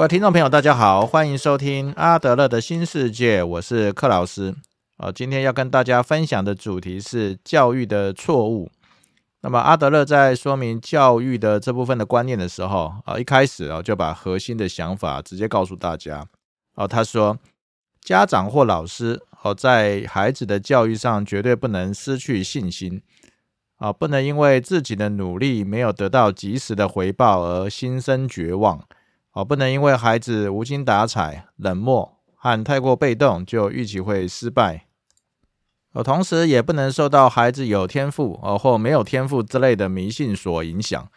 各位听众朋友，大家好，欢迎收听阿德勒的新世界，我是克老师。呃，今天要跟大家分享的主题是教育的错误。那么阿德勒在说明教育的这部分的观念的时候，啊，一开始啊就把核心的想法直接告诉大家。哦，他说，家长或老师哦，在孩子的教育上绝对不能失去信心。啊，不能因为自己的努力没有得到及时的回报而心生绝望。哦，不能因为孩子无精打采、冷漠和太过被动就预期会失败。哦，同时也不能受到孩子有天赋哦或没有天赋之类的迷信所影响。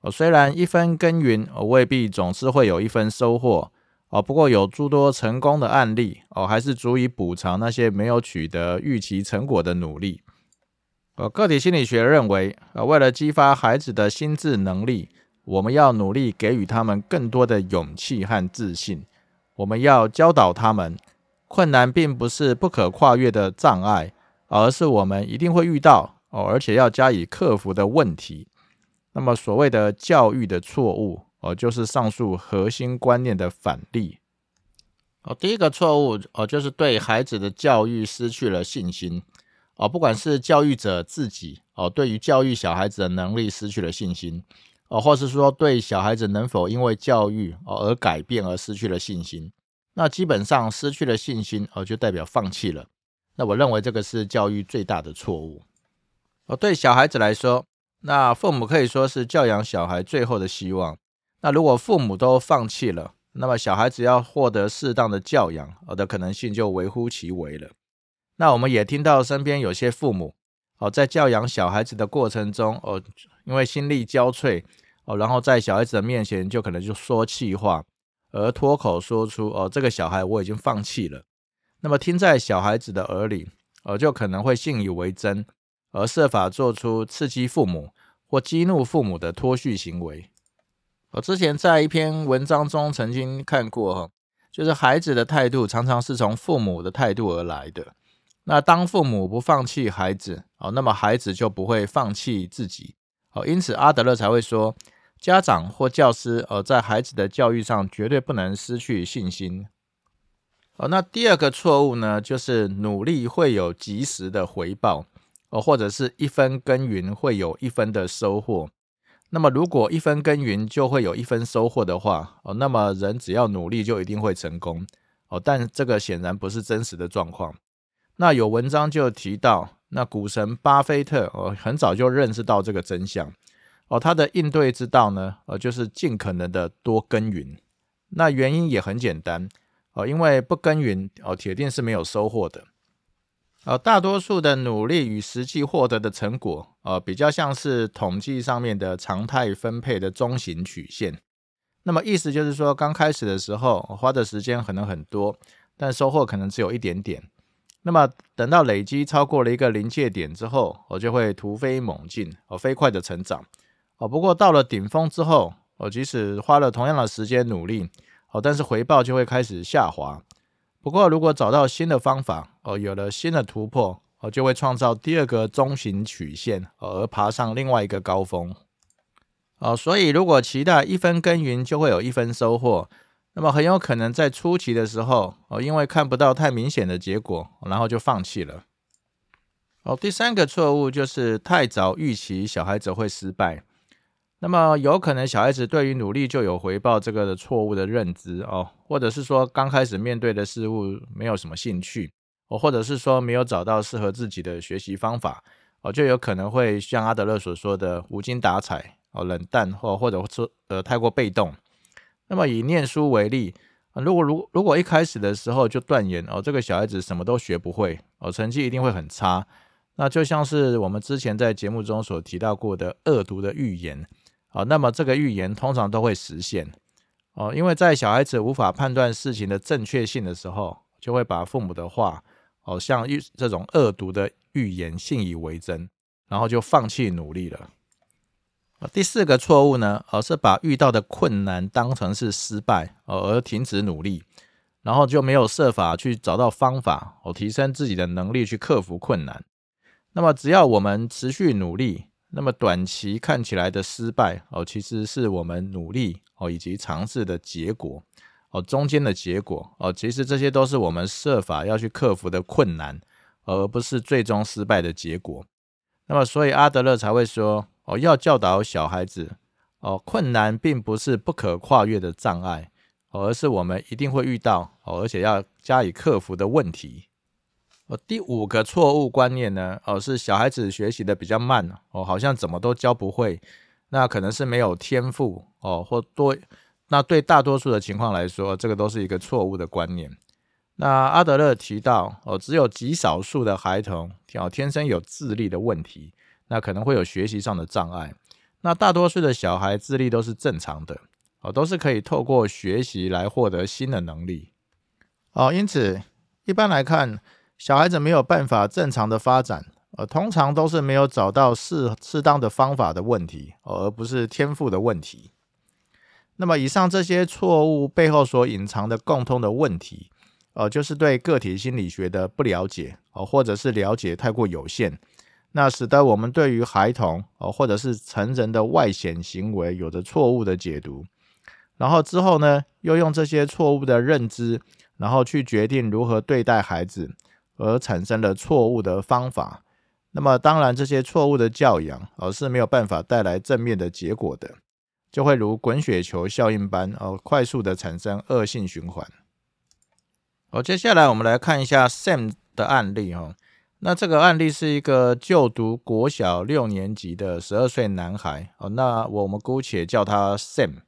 哦，虽然一分耕耘哦未必总是会有一分收获哦，不过有诸多成功的案例哦，还是足以补偿那些没有取得预期成果的努力。呃，个体心理学认为，呃，为了激发孩子的心智能力，我们要努力给予他们更多的勇气和自信。我们要教导他们，困难并不是不可跨越的障碍，而是我们一定会遇到哦，而且要加以克服的问题。那么，所谓的教育的错误，哦，就是上述核心观念的反例。哦，第一个错误，哦，就是对孩子的教育失去了信心。哦，不管是教育者自己哦，对于教育小孩子的能力失去了信心，哦，或是说对小孩子能否因为教育哦而改变而失去了信心，那基本上失去了信心哦，就代表放弃了。那我认为这个是教育最大的错误。哦，对小孩子来说，那父母可以说是教养小孩最后的希望。那如果父母都放弃了，那么小孩子要获得适当的教养，哦的可能性就微乎其微了。那我们也听到身边有些父母哦，在教养小孩子的过程中哦，因为心力交瘁哦，然后在小孩子的面前就可能就说气话，而脱口说出哦，这个小孩我已经放弃了。那么听在小孩子的耳里哦，就可能会信以为真，而设法做出刺激父母或激怒父母的脱序行为。我之前在一篇文章中曾经看过哈，就是孩子的态度常常是从父母的态度而来的。那当父母不放弃孩子哦，那么孩子就不会放弃自己哦。因此阿德勒才会说，家长或教师哦，在孩子的教育上绝对不能失去信心哦。那第二个错误呢，就是努力会有及时的回报哦，或者是一分耕耘会有一分的收获。那么如果一分耕耘就会有一分收获的话哦，那么人只要努力就一定会成功哦。但这个显然不是真实的状况。那有文章就提到，那股神巴菲特哦，很早就认识到这个真相哦，他的应对之道呢，呃，就是尽可能的多耕耘。那原因也很简单哦，因为不耕耘哦，铁定是没有收获的。呃，大多数的努力与实际获得的成果，呃，比较像是统计上面的常态分配的中型曲线。那么意思就是说，刚开始的时候花的时间可能很多，但收获可能只有一点点。那么等到累积超过了一个临界点之后，我就会突飞猛进，哦，飞快的成长，哦，不过到了顶峰之后，我，即使花了同样的时间努力，哦，但是回报就会开始下滑。不过如果找到新的方法，哦，有了新的突破，哦，就会创造第二个中型曲线，而爬上另外一个高峰。哦，所以如果期待一分耕耘就会有一分收获。那么很有可能在初期的时候，哦，因为看不到太明显的结果，然后就放弃了。哦，第三个错误就是太早预期小孩子会失败。那么有可能小孩子对于努力就有回报这个的错误的认知哦，或者是说刚开始面对的事物没有什么兴趣，哦，或者是说没有找到适合自己的学习方法，哦，就有可能会像阿德勒所说的无精打采，哦，冷淡或或者说呃太过被动。那么以念书为例，如果如如果一开始的时候就断言哦，这个小孩子什么都学不会哦，成绩一定会很差，那就像是我们之前在节目中所提到过的恶毒的预言啊，那么这个预言通常都会实现哦，因为在小孩子无法判断事情的正确性的时候，就会把父母的话哦，像预这种恶毒的预言信以为真，然后就放弃努力了。第四个错误呢，而是把遇到的困难当成是失败，而停止努力，然后就没有设法去找到方法，哦，提升自己的能力去克服困难。那么只要我们持续努力，那么短期看起来的失败，哦，其实是我们努力哦以及尝试的结果。哦中间的结果哦，其实这些都是我们设法要去克服的困难，而不是最终失败的结果。那么，所以阿德勒才会说哦，要教导小孩子哦，困难并不是不可跨越的障碍，而是我们一定会遇到哦，而且要加以克服的问题。哦，第五个错误观念呢，哦，是小孩子学习的比较慢哦，好像怎么都教不会，那可能是没有天赋哦，或多，那对大多数的情况来说，这个都是一个错误的观念。那阿德勒提到哦，只有极少数的孩童哦天生有智力的问题，那可能会有学习上的障碍，那大多数的小孩智力都是正常的哦，都是可以透过学习来获得新的能力哦，因此一般来看。小孩子没有办法正常的发展，呃，通常都是没有找到适适当的方法的问题，而不是天赋的问题。那么，以上这些错误背后所隐藏的共通的问题，呃，就是对个体心理学的不了解，哦，或者是了解太过有限，那使得我们对于孩童，哦，或者是成人的外显行为有着错误的解读，然后之后呢，又用这些错误的认知，然后去决定如何对待孩子。而产生了错误的方法，那么当然这些错误的教养，而是没有办法带来正面的结果的，就会如滚雪球效应般，哦，快速的产生恶性循环。好，接下来我们来看一下 Sam 的案例哈。那这个案例是一个就读国小六年级的十二岁男孩，哦，那我们姑且叫他 Sam。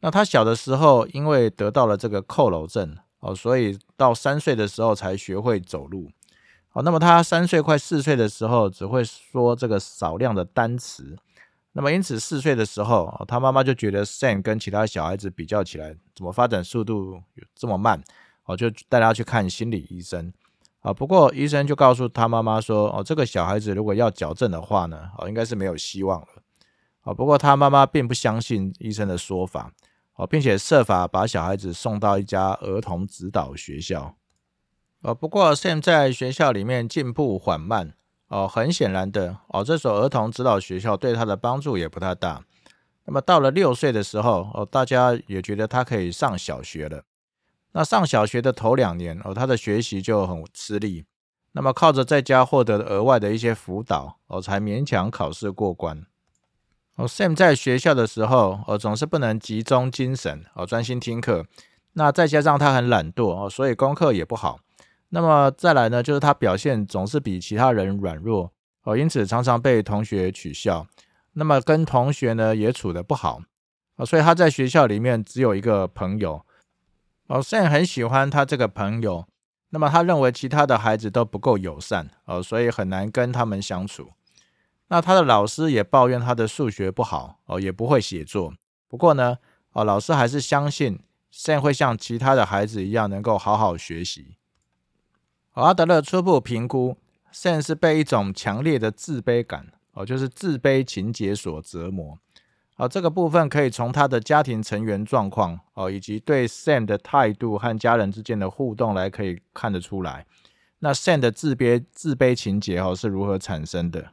那他小的时候因为得到了这个扣楼症。哦，所以到三岁的时候才学会走路。好，那么他三岁快四岁的时候只会说这个少量的单词。那么因此四岁的时候，他妈妈就觉得 Sam 跟其他小孩子比较起来，怎么发展速度这么慢？哦，就带他去看心理医生。啊，不过医生就告诉他妈妈说，哦，这个小孩子如果要矫正的话呢，哦，应该是没有希望了。啊，不过他妈妈并不相信医生的说法。哦，并且设法把小孩子送到一家儿童指导学校。哦，不过 Sam 在学校里面进步缓慢。哦，很显然的，哦，这所儿童指导学校对他的帮助也不太大。那么到了六岁的时候，哦，大家也觉得他可以上小学了。那上小学的头两年，哦，他的学习就很吃力。那么靠着在家获得额外的一些辅导，哦，才勉强考试过关。哦，Sam 在学校的时候，哦，总是不能集中精神，哦，专心听课。那再加上他很懒惰，哦，所以功课也不好。那么再来呢，就是他表现总是比其他人软弱，哦，因此常常被同学取笑。那么跟同学呢也处得不好，哦，所以他在学校里面只有一个朋友。哦，Sam 很喜欢他这个朋友，那么他认为其他的孩子都不够友善，哦，所以很难跟他们相处。那他的老师也抱怨他的数学不好哦，也不会写作。不过呢，哦，老师还是相信 Sam 会像其他的孩子一样能够好好学习。阿德勒初步评估，Sam 是被一种强烈的自卑感哦，就是自卑情节所折磨。哦，这个部分可以从他的家庭成员状况哦，以及对 Sam 的态度和家人之间的互动来可以看得出来。那 Sam 的自卑自卑情节哦是如何产生的？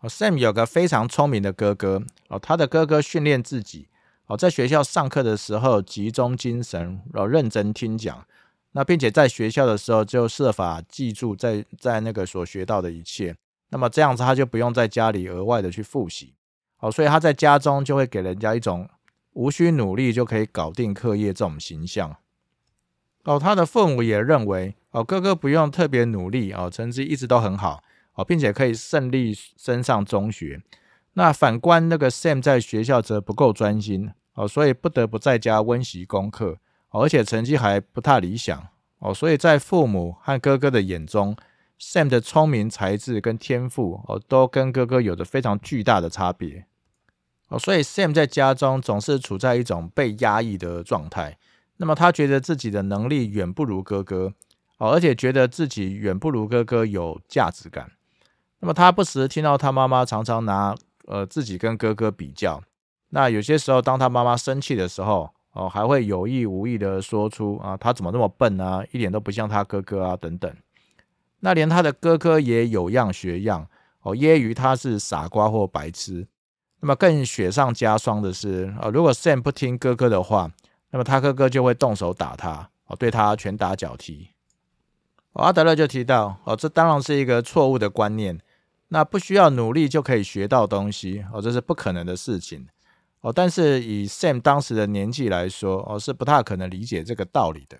哦，Sam 有个非常聪明的哥哥哦，他的哥哥训练自己哦，在学校上课的时候集中精神，然后认真听讲，那并且在学校的时候就设法记住在在那个所学到的一切，那么这样子他就不用在家里额外的去复习，哦，所以他在家中就会给人家一种无需努力就可以搞定课业这种形象。哦，他的父母也认为哦，哥哥不用特别努力哦，成绩一直都很好。哦，并且可以顺利升上中学。那反观那个 Sam 在学校则不够专心哦，所以不得不在家温习功课，而且成绩还不太理想哦。所以在父母和哥哥的眼中，Sam 的聪明才智跟天赋哦，都跟哥哥有着非常巨大的差别哦。所以 Sam 在家中总是处在一种被压抑的状态。那么他觉得自己的能力远不如哥哥哦，而且觉得自己远不如哥哥有价值感。那么他不时听到他妈妈常常拿呃自己跟哥哥比较，那有些时候当他妈妈生气的时候，哦还会有意无意的说出啊他怎么那么笨啊，一点都不像他哥哥啊等等。那连他的哥哥也有样学样，哦揶揄他是傻瓜或白痴。那么更雪上加霜的是，啊如果 Sam 不听哥哥的话，那么他哥哥就会动手打他，哦，对他拳打脚踢。阿德勒就提到，哦，这当然是一个错误的观念。那不需要努力就可以学到东西，哦，这是不可能的事情，哦。但是以 Sam 当时的年纪来说，哦，是不太可能理解这个道理的，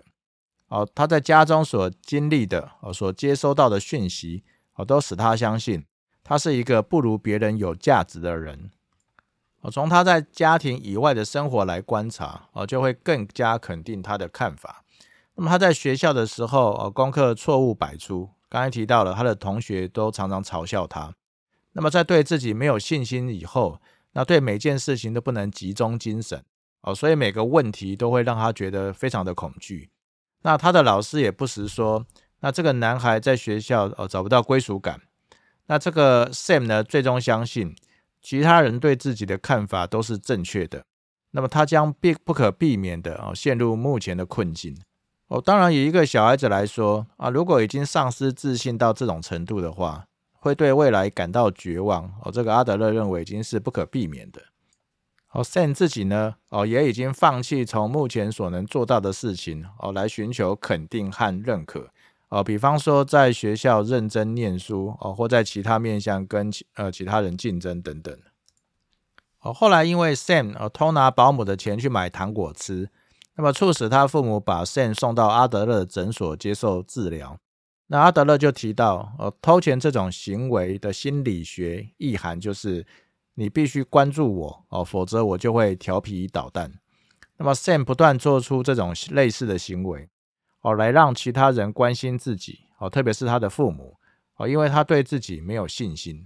哦。他在家中所经历的，哦，所接收到的讯息，哦，都使他相信他是一个不如别人有价值的人。哦，从他在家庭以外的生活来观察，哦，就会更加肯定他的看法。那么他在学校的时候，哦，功课错误百出。刚才提到了，他的同学都常常嘲笑他。那么在对自己没有信心以后，那对每件事情都不能集中精神哦，所以每个问题都会让他觉得非常的恐惧。那他的老师也不时说，那这个男孩在学校哦找不到归属感。那这个 Sam 呢，最终相信其他人对自己的看法都是正确的。那么他将必不可避免的哦陷入目前的困境。哦，当然，以一个小孩子来说啊，如果已经丧失自信到这种程度的话，会对未来感到绝望。哦，这个阿德勒认为已经是不可避免的。哦，Sam 自己呢，哦，也已经放弃从目前所能做到的事情，哦，来寻求肯定和认可。哦，比方说在学校认真念书，哦，或在其他面向跟其呃其他人竞争等等。哦，后来因为 Sam 哦偷拿保姆的钱去买糖果吃。那么促使他父母把 Sam 送到阿德勒诊所接受治疗。那阿德勒就提到，呃，偷钱这种行为的心理学意涵就是，你必须关注我哦，否则我就会调皮捣蛋。那么 Sam 不断做出这种类似的行为，哦，来让其他人关心自己，哦，特别是他的父母，哦，因为他对自己没有信心。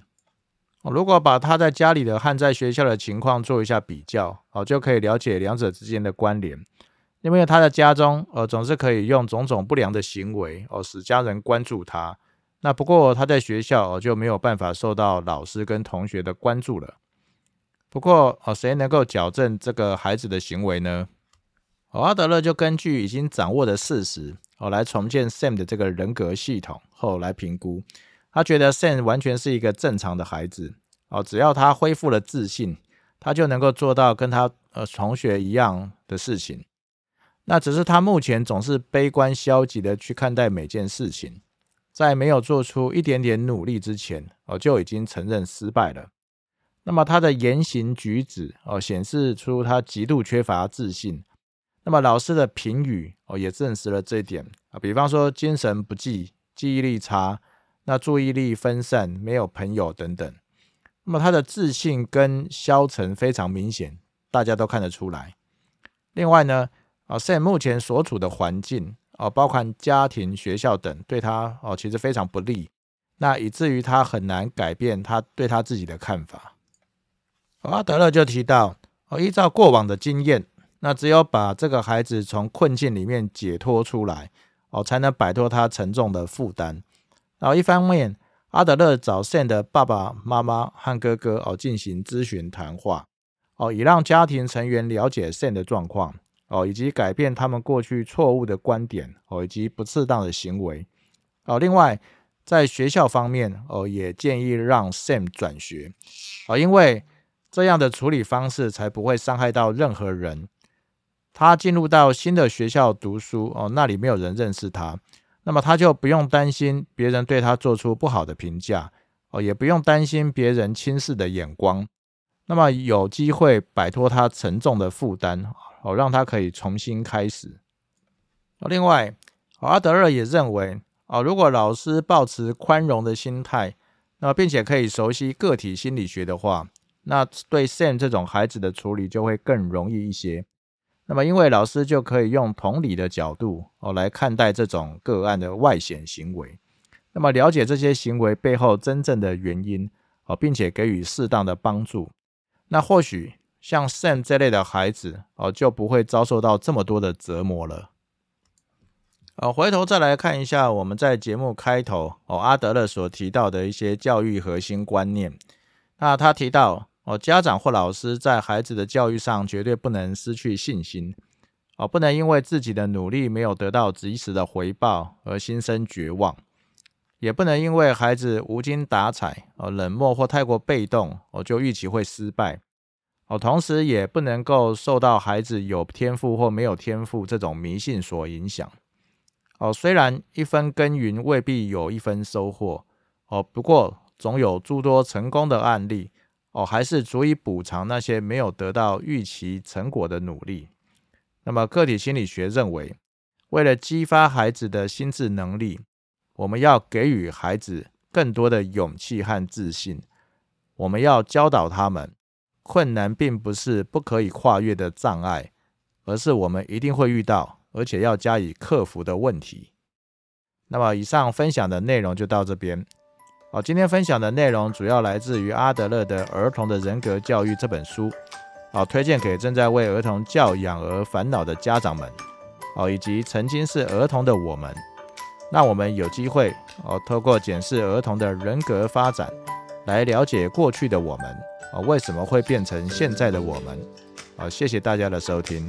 哦，如果把他在家里的和在学校的情况做一下比较，哦，就可以了解两者之间的关联。因为他的家中，呃，总是可以用种种不良的行为，哦，使家人关注他。那不过他在学校，哦，就没有办法受到老师跟同学的关注了。不过，哦，谁能够矫正这个孩子的行为呢？哦，阿德勒就根据已经掌握的事实，哦，来重建 Sam 的这个人格系统后来评估。他觉得 Sam 完全是一个正常的孩子，哦，只要他恢复了自信，他就能够做到跟他呃同学一样的事情。那只是他目前总是悲观消极的去看待每件事情，在没有做出一点点努力之前，哦就已经承认失败了。那么他的言行举止哦显示出他极度缺乏自信。那么老师的评语哦也证实了这一点啊，比方说精神不济、记忆力差、那注意力分散、没有朋友等等。那么他的自信跟消沉非常明显，大家都看得出来。另外呢？啊，Sam 目前所处的环境哦，包括家庭、学校等，对他哦其实非常不利，那以至于他很难改变他对他自己的看法。阿德勒就提到哦，依照过往的经验，那只有把这个孩子从困境里面解脱出来哦，才能摆脱他沉重的负担。然后一方面，阿德勒找 Sam 的爸爸妈妈和哥哥哦进行咨询谈话哦，以让家庭成员了解 Sam 的状况。哦，以及改变他们过去错误的观点哦，以及不适当的行为哦。另外，在学校方面哦，也建议让 Sam 转学哦，因为这样的处理方式才不会伤害到任何人。他进入到新的学校读书哦，那里没有人认识他，那么他就不用担心别人对他做出不好的评价哦，也不用担心别人轻视的眼光，那么有机会摆脱他沉重的负担。哦，让他可以重新开始。另外，阿德勒也认为，哦，如果老师保持宽容的心态，那并且可以熟悉个体心理学的话，那对 Sam 这种孩子的处理就会更容易一些。那么，因为老师就可以用同理的角度哦来看待这种个案的外显行为，那么了解这些行为背后真正的原因哦，并且给予适当的帮助，那或许。像 Sam 这类的孩子哦，就不会遭受到这么多的折磨了。呃，回头再来看一下我们在节目开头哦，阿德勒所提到的一些教育核心观念。那他提到哦，家长或老师在孩子的教育上绝对不能失去信心哦，不能因为自己的努力没有得到及时的回报而心生绝望，也不能因为孩子无精打采、哦冷漠或太过被动哦，就预期会失败。哦，同时也不能够受到孩子有天赋或没有天赋这种迷信所影响。哦，虽然一分耕耘未必有一分收获，哦，不过总有诸多成功的案例，哦，还是足以补偿那些没有得到预期成果的努力。那么，个体心理学认为，为了激发孩子的心智能力，我们要给予孩子更多的勇气和自信。我们要教导他们。困难并不是不可以跨越的障碍，而是我们一定会遇到，而且要加以克服的问题。那么，以上分享的内容就到这边。好，今天分享的内容主要来自于阿德勒的《儿童的人格教育》这本书，好，推荐给正在为儿童教养而烦恼的家长们，哦，以及曾经是儿童的我们。那我们有机会哦，透过检视儿童的人格发展，来了解过去的我们。啊，为什么会变成现在的我们？啊，谢谢大家的收听。